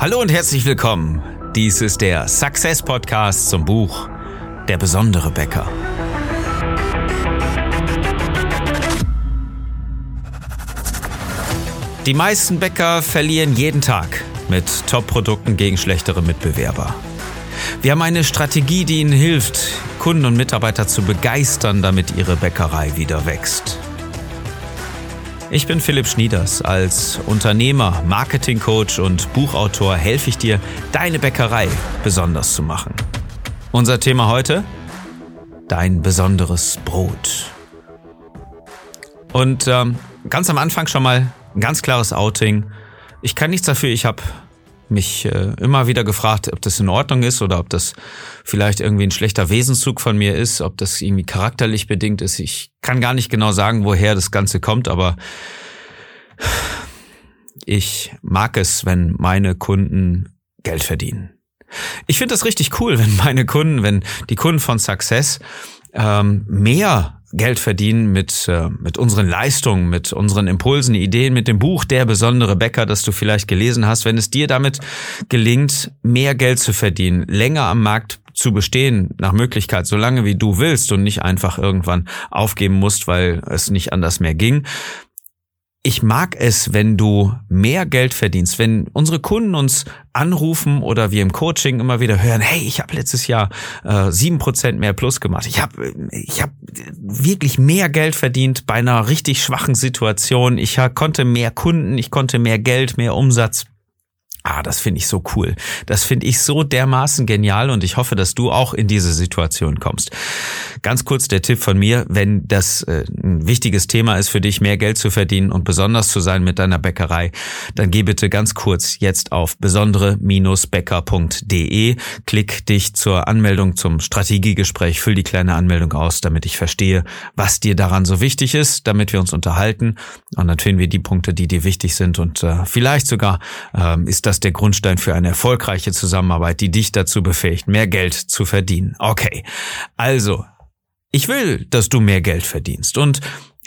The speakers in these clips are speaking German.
Hallo und herzlich willkommen. Dies ist der Success Podcast zum Buch Der besondere Bäcker. Die meisten Bäcker verlieren jeden Tag mit Top-Produkten gegen schlechtere Mitbewerber. Wir haben eine Strategie, die Ihnen hilft, Kunden und Mitarbeiter zu begeistern, damit Ihre Bäckerei wieder wächst. Ich bin Philipp Schnieders. Als Unternehmer, Marketingcoach und Buchautor helfe ich dir, deine Bäckerei besonders zu machen. Unser Thema heute? Dein besonderes Brot. Und ähm, ganz am Anfang schon mal ein ganz klares Outing. Ich kann nichts dafür, ich habe mich äh, immer wieder gefragt, ob das in Ordnung ist oder ob das vielleicht irgendwie ein schlechter Wesenszug von mir ist, ob das irgendwie charakterlich bedingt ist. Ich kann gar nicht genau sagen, woher das Ganze kommt, aber ich mag es, wenn meine Kunden Geld verdienen. Ich finde das richtig cool, wenn meine Kunden, wenn die Kunden von Success ähm, mehr Geld verdienen mit, äh, mit unseren Leistungen, mit unseren Impulsen, Ideen, mit dem Buch Der besondere Bäcker, das du vielleicht gelesen hast, wenn es dir damit gelingt, mehr Geld zu verdienen, länger am Markt zu bestehen, nach Möglichkeit, so lange wie du willst und nicht einfach irgendwann aufgeben musst, weil es nicht anders mehr ging, ich mag es, wenn du mehr Geld verdienst, wenn unsere Kunden uns anrufen oder wir im Coaching immer wieder hören, hey, ich habe letztes Jahr äh, sieben äh, Prozent mehr Plus gemacht. Ich habe ich hab wirklich mehr Geld verdient bei einer richtig schwachen Situation. Ich konnte mehr Kunden, ich konnte mehr Geld, mehr Umsatz. Ah, das finde ich so cool. Das finde ich so dermaßen genial und ich hoffe, dass du auch in diese Situation kommst. Ganz kurz der Tipp von mir, wenn das äh, ein wichtiges Thema ist für dich, mehr Geld zu verdienen und besonders zu sein mit deiner Bäckerei, dann geh bitte ganz kurz jetzt auf besondere-bäcker.de, klick dich zur Anmeldung zum Strategiegespräch, füll die kleine Anmeldung aus, damit ich verstehe, was dir daran so wichtig ist, damit wir uns unterhalten und dann finden wir die Punkte, die dir wichtig sind und äh, vielleicht sogar äh, ist das der Grundstein für eine erfolgreiche Zusammenarbeit, die dich dazu befähigt, mehr Geld zu verdienen. Okay, also, ich will, dass du mehr Geld verdienst und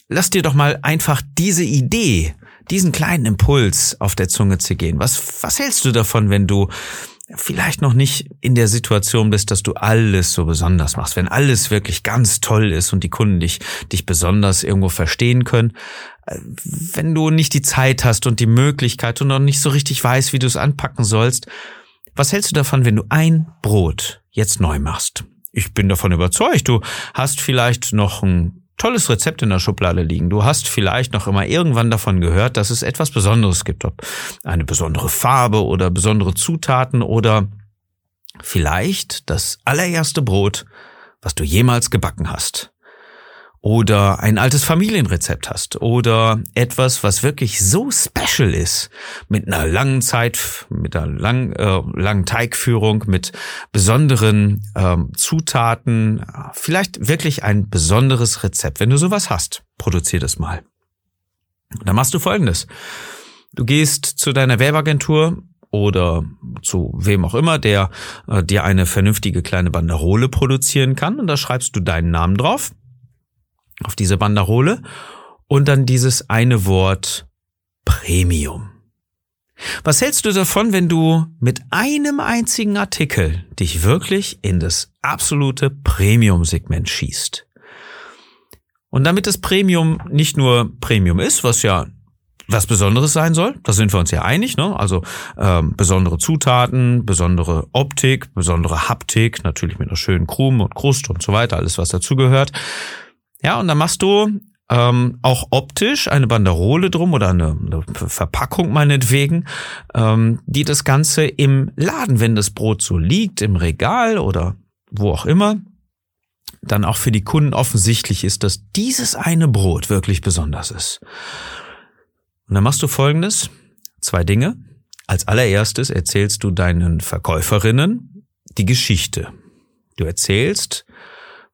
lass dir doch mal einfach diese Idee, diesen kleinen Impuls auf der Zunge zu gehen. Was, was hältst du davon, wenn du vielleicht noch nicht in der Situation bist, dass du alles so besonders machst, wenn alles wirklich ganz toll ist und die Kunden dich, dich besonders irgendwo verstehen können, wenn du nicht die Zeit hast und die Möglichkeit und noch nicht so richtig weißt, wie du es anpacken sollst, was hältst du davon, wenn du ein Brot jetzt neu machst? Ich bin davon überzeugt, du hast vielleicht noch ein tolles Rezept in der Schublade liegen. Du hast vielleicht noch immer irgendwann davon gehört, dass es etwas Besonderes gibt, ob eine besondere Farbe oder besondere Zutaten oder vielleicht das allererste Brot, was du jemals gebacken hast oder ein altes Familienrezept hast oder etwas, was wirklich so special ist, mit einer langen Zeit, mit einer lang, äh, langen Teigführung, mit besonderen ähm, Zutaten, vielleicht wirklich ein besonderes Rezept. Wenn du sowas hast, produzier das mal. Dann machst du Folgendes. Du gehst zu deiner Werbeagentur oder zu wem auch immer, der äh, dir eine vernünftige kleine Banderole produzieren kann und da schreibst du deinen Namen drauf auf diese Banderole und dann dieses eine Wort Premium. Was hältst du davon, wenn du mit einem einzigen Artikel dich wirklich in das absolute Premium-Segment schießt? Und damit das Premium nicht nur Premium ist, was ja was Besonderes sein soll, da sind wir uns ja einig, ne? Also ähm, besondere Zutaten, besondere Optik, besondere Haptik, natürlich mit einer schönen Krume und Krust und so weiter, alles was dazugehört. Ja, und dann machst du ähm, auch optisch eine Banderole drum oder eine, eine Verpackung meinetwegen, ähm, die das Ganze im Laden, wenn das Brot so liegt, im Regal oder wo auch immer, dann auch für die Kunden offensichtlich ist, dass dieses eine Brot wirklich besonders ist. Und dann machst du folgendes, zwei Dinge. Als allererstes erzählst du deinen Verkäuferinnen die Geschichte. Du erzählst,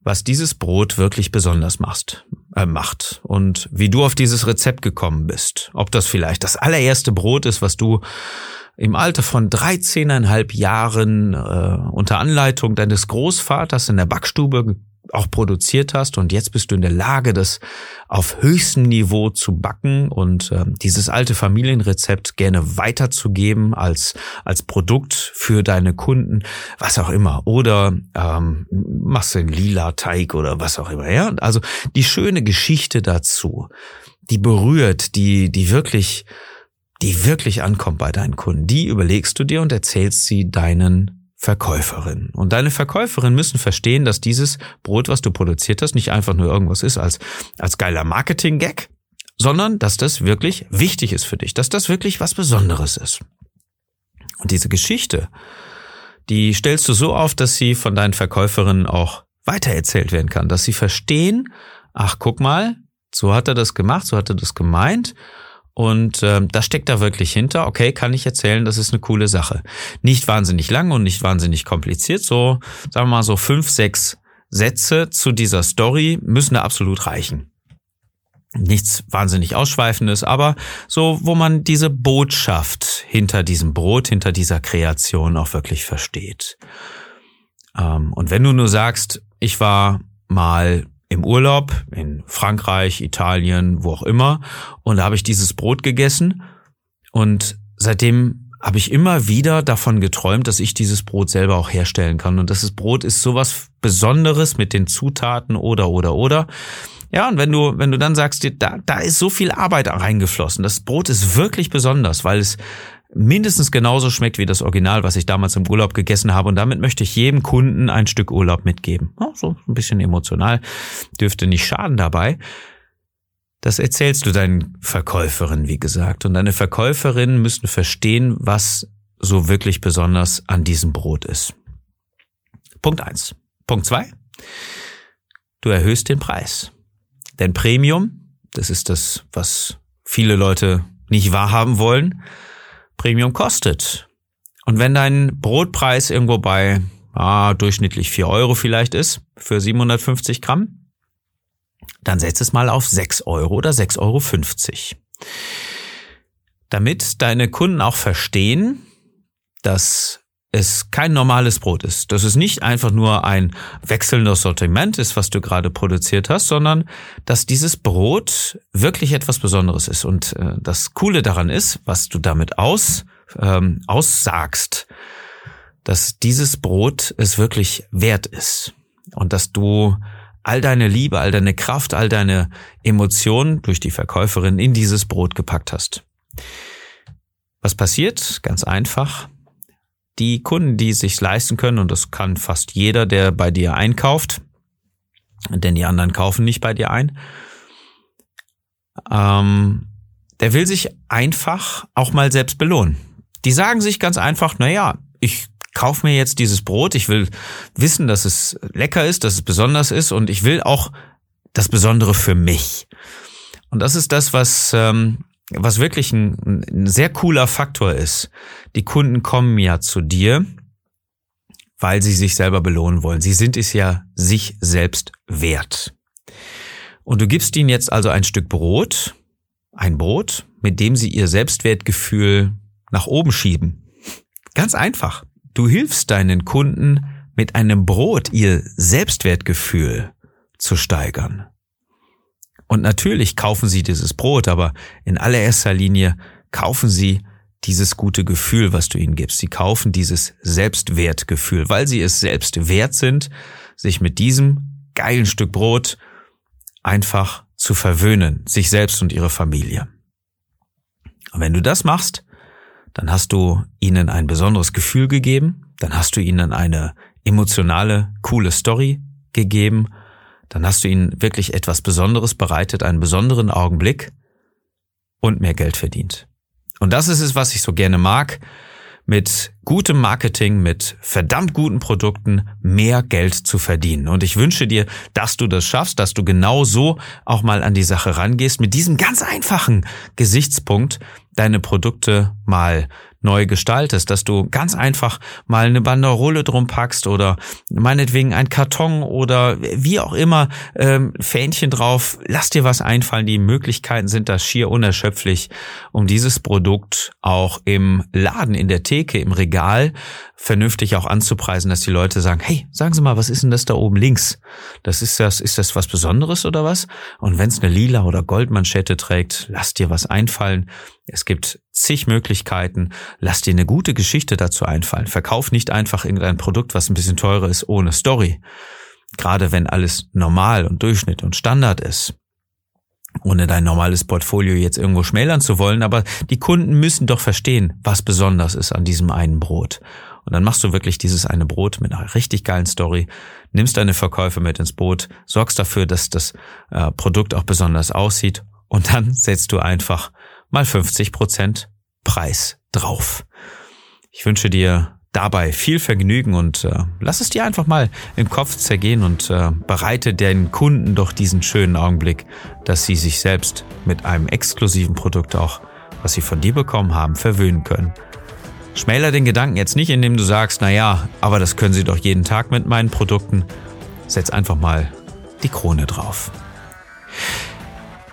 was dieses Brot wirklich besonders machst, äh, macht und wie du auf dieses Rezept gekommen bist. Ob das vielleicht das allererste Brot ist, was du im Alter von 13,5 Jahren äh, unter Anleitung deines Großvaters in der Backstube auch produziert hast und jetzt bist du in der Lage, das auf höchstem Niveau zu backen und äh, dieses alte Familienrezept gerne weiterzugeben als als Produkt für deine Kunden, was auch immer. Oder ähm, machst du einen lila Teig oder was auch immer. Ja, also die schöne Geschichte dazu, die berührt, die die wirklich die wirklich ankommt bei deinen Kunden, die überlegst du dir und erzählst sie deinen Verkäuferin. Und deine Verkäuferin müssen verstehen, dass dieses Brot, was du produziert hast, nicht einfach nur irgendwas ist als, als geiler Marketing-Gag, sondern dass das wirklich wichtig ist für dich, dass das wirklich was Besonderes ist. Und diese Geschichte, die stellst du so auf, dass sie von deinen Verkäuferinnen auch weitererzählt werden kann, dass sie verstehen, ach guck mal, so hat er das gemacht, so hat er das gemeint und äh, das steckt da wirklich hinter. Okay, kann ich erzählen, das ist eine coole Sache. Nicht wahnsinnig lang und nicht wahnsinnig kompliziert. So, sagen wir mal so fünf, sechs Sätze zu dieser Story müssen da absolut reichen. Nichts wahnsinnig Ausschweifendes, aber so, wo man diese Botschaft hinter diesem Brot, hinter dieser Kreation auch wirklich versteht. Ähm, und wenn du nur sagst, ich war mal im Urlaub in Frankreich, Italien, wo auch immer. Und da habe ich dieses Brot gegessen. Und seitdem habe ich immer wieder davon geträumt, dass ich dieses Brot selber auch herstellen kann. Und das Brot ist sowas Besonderes mit den Zutaten oder, oder, oder. Ja, und wenn du, wenn du dann sagst, da, da ist so viel Arbeit reingeflossen. Das Brot ist wirklich besonders, weil es mindestens genauso schmeckt wie das Original, was ich damals im Urlaub gegessen habe. Und damit möchte ich jedem Kunden ein Stück Urlaub mitgeben. Ja, so ein bisschen emotional, dürfte nicht schaden dabei. Das erzählst du deinen Verkäuferinnen, wie gesagt. Und deine Verkäuferinnen müssen verstehen, was so wirklich besonders an diesem Brot ist. Punkt eins. Punkt zwei. Du erhöhst den Preis. Denn Premium, das ist das, was viele Leute nicht wahrhaben wollen, Premium kostet. Und wenn dein Brotpreis irgendwo bei ah, durchschnittlich vier Euro vielleicht ist für 750 Gramm, dann setz es mal auf sechs Euro oder sechs Euro. fünfzig, Damit deine Kunden auch verstehen, dass es kein normales Brot ist, dass es nicht einfach nur ein wechselndes Sortiment ist, was du gerade produziert hast, sondern dass dieses Brot wirklich etwas Besonderes ist. Und äh, das Coole daran ist, was du damit aus, ähm, aussagst, dass dieses Brot es wirklich wert ist und dass du all deine Liebe, all deine Kraft, all deine Emotionen durch die Verkäuferin in dieses Brot gepackt hast. Was passiert? Ganz einfach die Kunden, die es sich leisten können, und das kann fast jeder, der bei dir einkauft, denn die anderen kaufen nicht bei dir ein, ähm, der will sich einfach auch mal selbst belohnen. Die sagen sich ganz einfach, na ja, ich kaufe mir jetzt dieses Brot, ich will wissen, dass es lecker ist, dass es besonders ist und ich will auch das Besondere für mich. Und das ist das, was ähm, was wirklich ein, ein sehr cooler Faktor ist, die Kunden kommen ja zu dir, weil sie sich selber belohnen wollen. Sie sind es ja sich selbst wert. Und du gibst ihnen jetzt also ein Stück Brot, ein Brot, mit dem sie ihr Selbstwertgefühl nach oben schieben. Ganz einfach. Du hilfst deinen Kunden mit einem Brot ihr Selbstwertgefühl zu steigern. Und natürlich kaufen sie dieses Brot, aber in allererster Linie kaufen sie dieses gute Gefühl, was du ihnen gibst. Sie kaufen dieses Selbstwertgefühl, weil sie es selbst wert sind, sich mit diesem geilen Stück Brot einfach zu verwöhnen, sich selbst und ihre Familie. Und wenn du das machst, dann hast du ihnen ein besonderes Gefühl gegeben, dann hast du ihnen eine emotionale, coole Story gegeben dann hast du ihnen wirklich etwas Besonderes bereitet, einen besonderen Augenblick und mehr Geld verdient. Und das ist es, was ich so gerne mag, mit gutem Marketing, mit verdammt guten Produkten mehr Geld zu verdienen. Und ich wünsche dir, dass du das schaffst, dass du genau so auch mal an die Sache rangehst, mit diesem ganz einfachen Gesichtspunkt deine Produkte mal neu gestaltest, dass du ganz einfach mal eine Banderole drum packst oder meinetwegen ein Karton oder wie auch immer, ähm, Fähnchen drauf. Lass dir was einfallen. Die Möglichkeiten sind da schier unerschöpflich, um dieses Produkt auch im Laden, in der Theke, im Regal vernünftig auch anzupreisen, dass die Leute sagen, hey, sagen Sie mal, was ist denn das da oben links? Das ist das, ist das was Besonderes oder was? Und wenn es eine lila oder Goldmanschette trägt, lass dir was einfallen. Es gibt zig Möglichkeiten. Lass dir eine gute Geschichte dazu einfallen. Verkauf nicht einfach irgendein Produkt, was ein bisschen teurer ist, ohne Story. Gerade wenn alles normal und Durchschnitt und Standard ist ohne dein normales Portfolio jetzt irgendwo schmälern zu wollen, aber die Kunden müssen doch verstehen, was besonders ist an diesem einen Brot. Und dann machst du wirklich dieses eine Brot mit einer richtig geilen Story, nimmst deine Verkäufe mit ins Boot, sorgst dafür, dass das äh, Produkt auch besonders aussieht und dann setzt du einfach mal 50 Prozent Preis drauf. Ich wünsche dir dabei viel Vergnügen und äh, lass es dir einfach mal im Kopf zergehen und äh, bereite den Kunden doch diesen schönen Augenblick, dass sie sich selbst mit einem exklusiven Produkt auch, was sie von dir bekommen haben, verwöhnen können. Schmäler den Gedanken jetzt nicht, indem du sagst, na ja, aber das können sie doch jeden Tag mit meinen Produkten. Setz einfach mal die Krone drauf.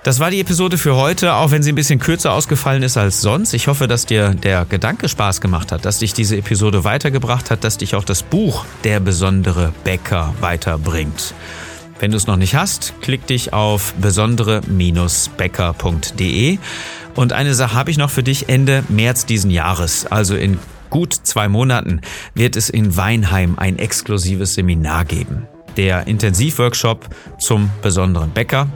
Das war die Episode für heute, auch wenn sie ein bisschen kürzer ausgefallen ist als sonst. Ich hoffe, dass dir der Gedanke Spaß gemacht hat, dass dich diese Episode weitergebracht hat, dass dich auch das Buch Der besondere Bäcker weiterbringt. Wenn du es noch nicht hast, klick dich auf besondere-bäcker.de. Und eine Sache habe ich noch für dich Ende März diesen Jahres, also in gut zwei Monaten, wird es in Weinheim ein exklusives Seminar geben. Der Intensivworkshop zum besonderen Bäcker.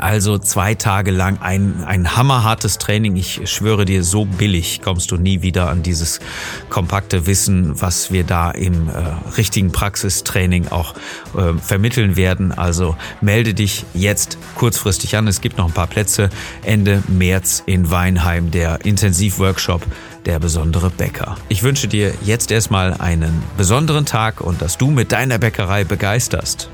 Also zwei Tage lang ein, ein hammerhartes Training. Ich schwöre dir, so billig kommst du nie wieder an dieses kompakte Wissen, was wir da im äh, richtigen Praxistraining auch äh, vermitteln werden. Also melde dich jetzt kurzfristig an. Es gibt noch ein paar Plätze. Ende März in Weinheim, der Intensivworkshop der besondere Bäcker. Ich wünsche dir jetzt erstmal einen besonderen Tag und dass du mit deiner Bäckerei begeisterst.